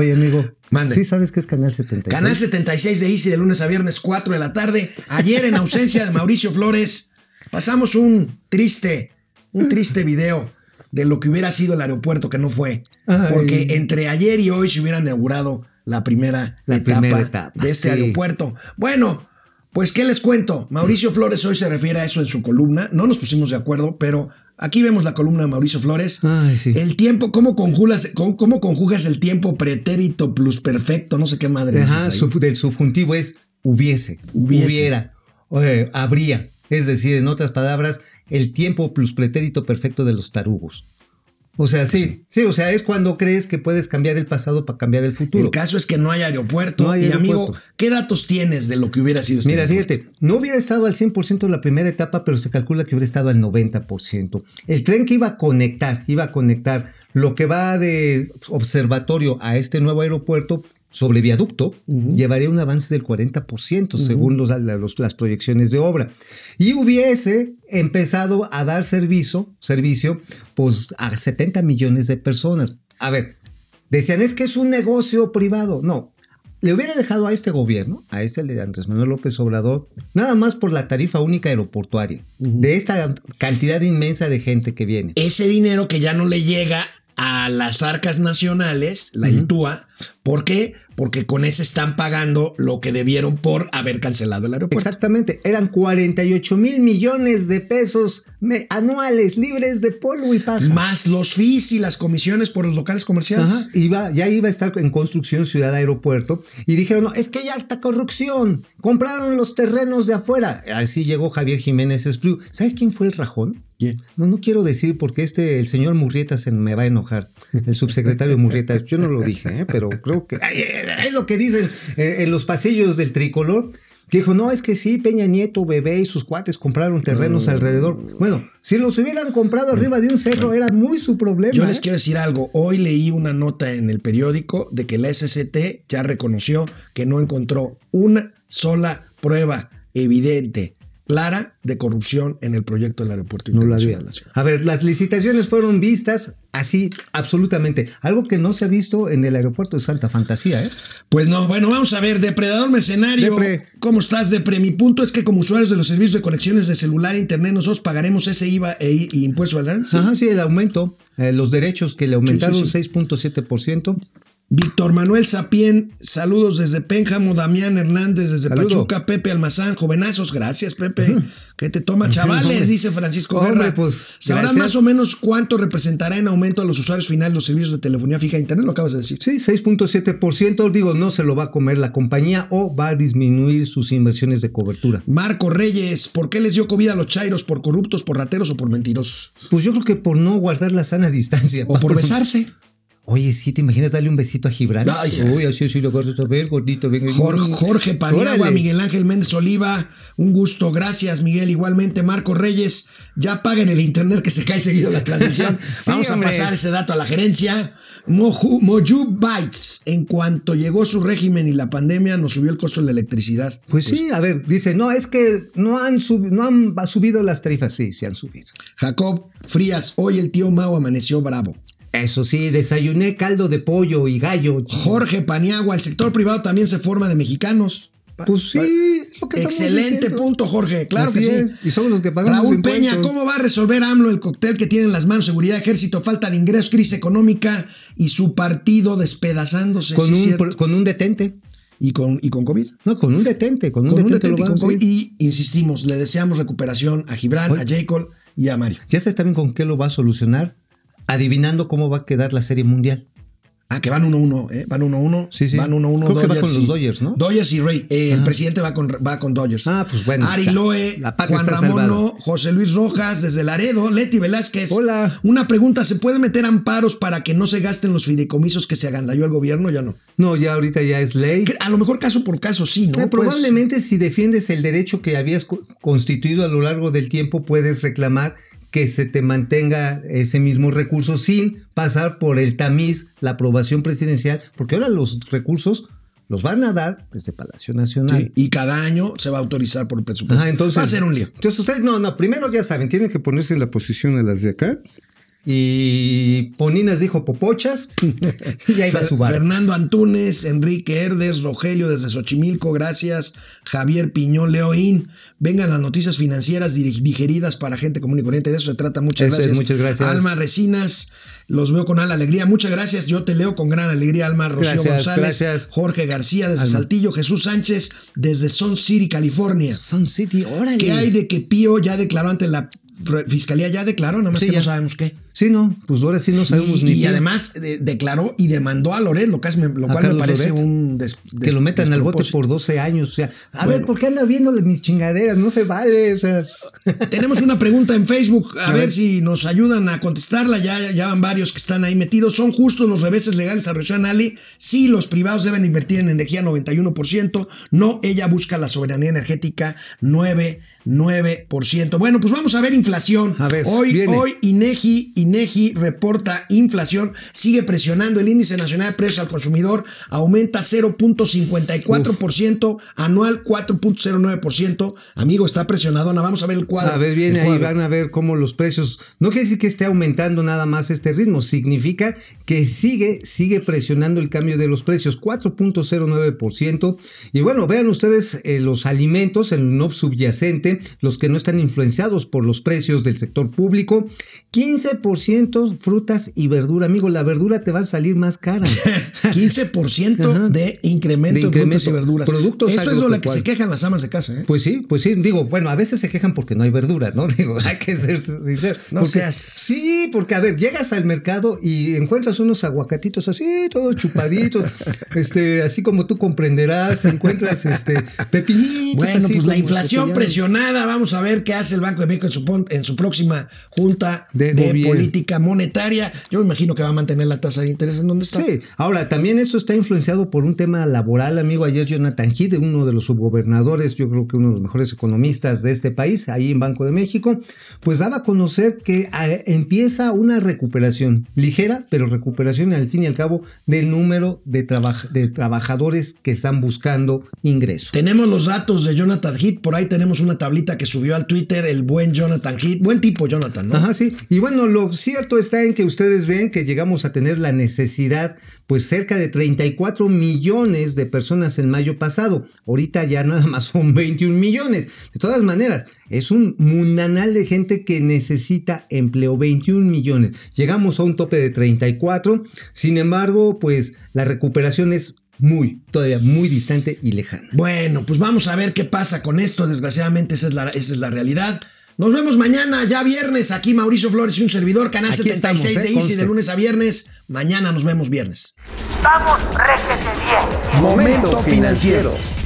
Oye, amigo. Mande. ¿Sí sabes qué es Canal 76? Canal 76 de Easy de lunes a viernes, 4 de la tarde. Ayer, en ausencia de Mauricio Flores, pasamos un triste, un triste video de lo que hubiera sido el aeropuerto que no fue. Ay. Porque entre ayer y hoy se hubiera inaugurado la primera, La etapa, primera etapa, de este sí. aeropuerto. Bueno, pues, ¿qué les cuento? Mauricio Flores hoy se refiere a eso en su columna. No nos pusimos de acuerdo, pero aquí vemos la columna de Mauricio Flores. Ay, sí. El tiempo, ¿cómo conjugas, cómo, cómo conjugas el tiempo pretérito plus perfecto? No sé qué madre Ajá, ahí. sub- del subjuntivo es hubiese, Hubiese. hubiera, eh, habría. Es decir, en otras palabras, el tiempo plus pretérito perfecto de los tarugos. O sea, sí, sí, o sea, es cuando crees que puedes cambiar el pasado para cambiar el futuro. El caso es que no hay aeropuerto. No hay y aeropuerto. amigo, ¿qué datos tienes de lo que hubiera sido este Mira, aeropuerto? fíjate, no hubiera estado al 100% en la primera etapa, pero se calcula que hubiera estado al 90%. El tren que iba a conectar, iba a conectar lo que va de observatorio a este nuevo aeropuerto sobre viaducto, llevaría un avance del 40% según los- la- los- las proyecciones de obra. Y hubiese empezado a dar servicio, servicio pues, a 70 millones de personas. A ver, decían, es que es un negocio privado. No, le hubiera dejado a este gobierno, a este de Andrés Manuel López Obrador, nada más por la tarifa única aeroportuaria, de esta cantidad inmensa de gente que viene. Ese dinero que ya no le llega a las arcas nacionales, la ITUA, ¿por qué? Porque con ese están pagando lo que debieron por haber cancelado el aeropuerto. Exactamente, eran 48 mil millones de pesos anuales libres de polvo y paja. Más los fees y las comisiones por los locales comerciales. Ajá, iba, ya iba a estar en construcción Ciudad Aeropuerto y dijeron, no, es que hay harta corrupción, compraron los terrenos de afuera. Así llegó Javier Jiménez Espriu. ¿Sabes quién fue el rajón? ¿Quién? No, no quiero decir porque este, el señor Murrieta se me va a enojar. El subsecretario Murrieta, yo no lo dije, ¿eh? pero creo que ay, es lo que dicen eh, en los pasillos del tricolor. Dijo, no, es que sí, Peña Nieto, Bebé y sus cuates compraron terrenos alrededor. Bueno, si los hubieran comprado arriba de un cerro, era muy su problema. Yo les ¿eh? quiero decir algo. Hoy leí una nota en el periódico de que la SCT ya reconoció que no encontró una sola prueba evidente, clara, de corrupción en el proyecto del aeropuerto No internacional la. A ver, las licitaciones fueron vistas así, absolutamente. Algo que no se ha visto en el aeropuerto de Santa Fantasía, ¿eh? Pues no, bueno, vamos a ver, depredador mercenario. Depre. ¿Cómo estás, Depre? Mi punto es que como usuarios de los servicios de conexiones de celular e internet, nosotros pagaremos ese IVA e, y impuesto al. Sí. Ajá, sí, el aumento, eh, los derechos que le aumentaron sí. 6.7%. Víctor Manuel Sapien, saludos desde Pénjamo, Damián Hernández desde Saludo. Pachuca, Pepe Almazán, jovenazos, gracias Pepe, que te toma chavales, dice Francisco Hombre, Guerra. pues, ¿Sabrán gracias. más o menos cuánto representará en aumento a los usuarios finales los servicios de telefonía fija e internet? Lo acabas de decir. Sí, 6.7%, digo, no se lo va a comer la compañía o va a disminuir sus inversiones de cobertura. Marco Reyes, ¿por qué les dio COVID a los chairos? ¿Por corruptos, por rateros o por mentirosos? Pues yo creo que por no guardar la sana distancia. ¿O por besarse? Oye, sí, ¿te imaginas darle un besito a Gibran? Ay, Uy, así, así lo a ver, gordito, venga. Jorge, Jorge Paniagua. Miguel Ángel Méndez Oliva, un gusto, gracias Miguel, igualmente Marco Reyes, ya paguen el internet que se cae seguido la transmisión, Sí, vamos a pasar ese dato a la gerencia. Moju, Moju Bytes, en cuanto llegó su régimen y la pandemia nos subió el costo de la electricidad. Pues, sí, a ver, dice, no, es que no han, sub- no han subido las tarifas. Sí, sí han subido. Jacob Frías, hoy el tío Mau amaneció bravo. Eso sí, desayuné caldo de pollo y gallo. Jorge Paniagua, el sector privado también se forma de mexicanos. Pues sí, lo que Excelente punto, Jorge. Claro Así que sí. es, y somos los que pagamos Raúl impuestos. Peña, ¿cómo va a resolver AMLO el cóctel que tiene en las manos seguridad, ejército, falta de ingresos, crisis económica y su partido despedazándose? Con, sí, un, con un detente. y, con, y con COVID. No, con un detente, con un Con un detente. y con COVID. Y insistimos, le deseamos recuperación a Gibran, a Jacob y a Mario. Ya sabes también con qué lo va a solucionar, adivinando cómo va a quedar la serie mundial. Ah, que van 1-1, ¿eh? Van 1-1. Sí, sí. Van 1-1. Creo que va Dodgers con los Dodgers, ¿no? Dodgers y Rey. Eh, el presidente va con, va con Dodgers. Ah, pues bueno, Ari. Loe, La Juan Ramón José Luis Rojas, desde Laredo, Leti Velázquez. Hola. Una pregunta: ¿se puede meter amparos para que no se gasten los fideicomisos que se agandalló el gobierno? Ya no. No, ya ahorita ya es ley. A lo mejor caso por caso sí, ¿no? Eh, Pues, probablemente si defiendes el derecho que habías co- constituido a lo largo del tiempo, puedes reclamar que se te mantenga ese mismo recurso sin pasar por el tamiz, la aprobación presidencial, porque ahora los recursos los van a dar desde Palacio Nacional. sí, Y cada año se va a autorizar por el presupuesto. Ajá, entonces, va a ser un lío. Entonces ustedes, no, no, primero ya saben, tienen que ponerse en la posición a las de acá y Poninas dijo popochas y ahí va su bar. Fernando Antunes, Enrique Herdes, Rogelio desde Xochimilco, gracias. Javier Piñón, Leoín. Vengan las noticias financieras digeridas para gente común y corriente. De eso se trata. Muchas Eso es, gracias. muchas gracias. Alma Resinas, los veo con la alegría. Muchas gracias. Yo te leo con gran alegría, Alma. Rocío Gracias, González, gracias. Jorge García desde Alma. Saltillo, Jesús Sánchez desde Sun City, California. Sun City, órale. ¿Qué hay de que Pío ya declaró ante la fiscalía? Ya declaró, nada más Sí, que ya. no sabemos qué. Sí, no, pues ahora sí no sabemos Y, ni y qué. además de- declaró y demandó a Loret, lo, que es- lo cual me parece Loret. un des- que lo metan al bote por 12 años. O sea, a Bueno. ver, ¿por qué anda viendo mis chingaderas? No se vale. O sea, Tenemos una pregunta en Facebook, a, A ver, ver. si nos ayudan a contestarla. Ya, ya van varios que están ahí metidos. ¿Son justos los reveses legales a Rocío Ali? Sí, los privados deben invertir en energía 91%. No, ella busca la soberanía energética 9%. 9%. Bueno, pues vamos a ver inflación. A ver, hoy, viene. hoy INEGI, INEGI reporta inflación, sigue presionando el índice nacional de precios al consumidor, aumenta 0.54%, anual 4.09%. Amigo, está presionadona. Vamos a ver el cuadro. a ver, viene ahí, van a ver cómo los precios. No quiere decir que esté aumentando nada más este ritmo, significa que sigue, sigue presionando el cambio de los precios, 4.09%. Y bueno, vean ustedes eh, los alimentos, el no subyacente, los que no están influenciados por los precios del sector público, 15% frutas y verdura. Amigo, la verdura te va a salir más cara. 15% Ajá. de incremento De en frutas incremento. y verduras. Productos Eso es lo que se quejan las amas de casa. ¿eh? Pues sí, pues sí, digo, bueno, a veces se quejan porque no hay verdura, ¿no? Digo, hay que ser sincero. No Porque- seas- Sí, porque a ver, llegas al mercado y encuentras unos aguacatitos así, todos chupaditos, este, así como tú comprenderás, encuentras este pepinitos. Bueno, así pues la inflación que presionada. Vamos a ver qué hace el Banco de México en su, pon- en su próxima junta de, política monetaria. Yo me imagino que va a mantener la tasa de interés en donde está. Sí, ahora también esto está influenciado por un tema laboral, amigo. Ayer Jonathan Heath, uno de los subgobernadores, yo creo que uno de los mejores economistas de este país, ahí en Banco de México, pues daba a conocer que ah, empieza una recuperación ligera, pero recuperación al fin y al cabo del número de, de trabajadores que están buscando ingreso. Tenemos los datos de Jonathan Heath. Por ahí tenemos una tablita que subió al Twitter el buen Jonathan Heath. Buen tipo, Jonathan, ¿no? Ajá, sí. Y bueno, lo cierto está en que ustedes ven que llegamos a tener la necesidad, pues cerca de 34 millones de personas en mayo pasado. Ahorita ya nada más son 21 millones. De todas maneras, es un mundanal de gente que necesita empleo, 21 millones. Llegamos a un tope de 34. Sin embargo, pues la recuperación es muy, todavía muy distante y lejana. Bueno, pues vamos a ver qué pasa con esto. Desgraciadamente, esa es la, esa es la realidad. Nos vemos mañana, ya viernes. Aquí Mauricio Flores y un servidor, Canal Aquí 76 estamos, ¿eh? de Easy, Conste. de lunes a viernes. Mañana nos vemos viernes. Vamos, réjete bien. Momento financiero.